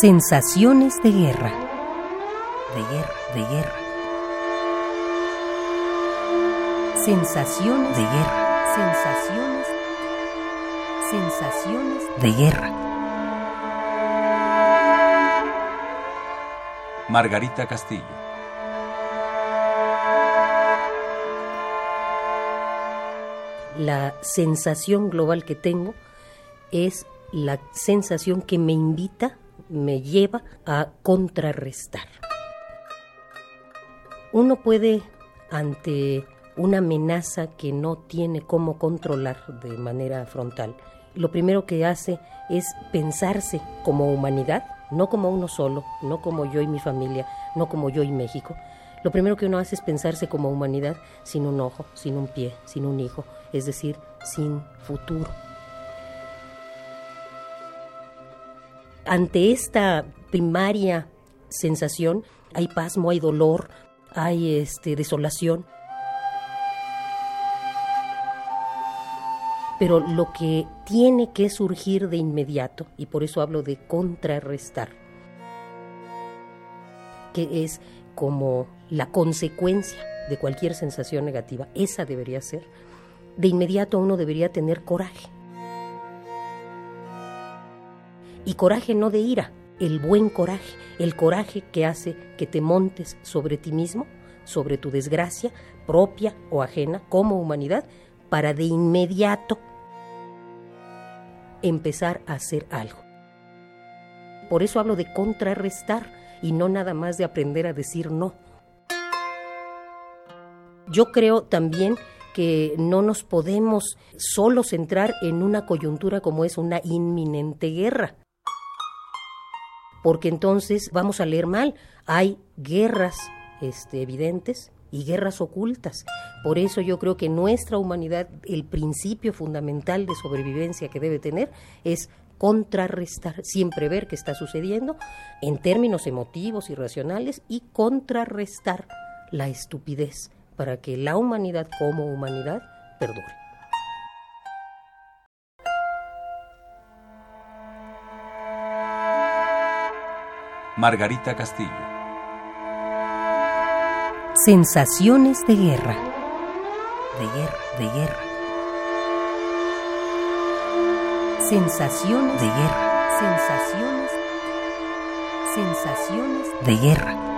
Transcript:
Sensaciones de guerra. De guerra, de guerra. Sensaciones de guerra. Sensaciones. Sensaciones de guerra. Margarita Castillo. La sensación global que tengo es la sensación que me invita me lleva a contrarrestar. Uno puede, ante una amenaza que no tiene cómo controlar de manera frontal, lo primero que hace es pensarse como humanidad, no como uno solo, no como yo y mi familia, no como yo y México. Lo primero que uno hace es pensarse como humanidad sin un ojo, sin un pie, sin un hijo, es decir, sin futuro. Ante esta primaria sensación hay pasmo, hay dolor, hay este, desolación. Pero lo que tiene que surgir de inmediato, y por eso hablo de contrarrestar, que es como la consecuencia de cualquier sensación negativa, esa debería ser, de inmediato uno debería tener coraje y coraje no de ira, el buen coraje, el coraje que hace que te montes sobre ti mismo, sobre tu desgracia propia o ajena como humanidad, para de inmediato empezar a hacer algo. Por eso hablo de contrarrestar y no nada más de aprender a decir no. Yo creo también que no nos podemos solo centrar en una coyuntura como es una inminente guerra porque entonces vamos a leer mal. Hay guerras este, evidentes y guerras ocultas. Por eso yo creo que nuestra humanidad, el principio fundamental de sobrevivencia que debe tener es contrarrestar, siempre ver qué está sucediendo en términos emotivos y racionales y contrarrestar la estupidez para que la humanidad como humanidad perdure. Margarita Castillo. Sensaciones de guerra. De guerra, de guerra. Sensaciones de guerra. Sensaciones. Sensaciones de guerra.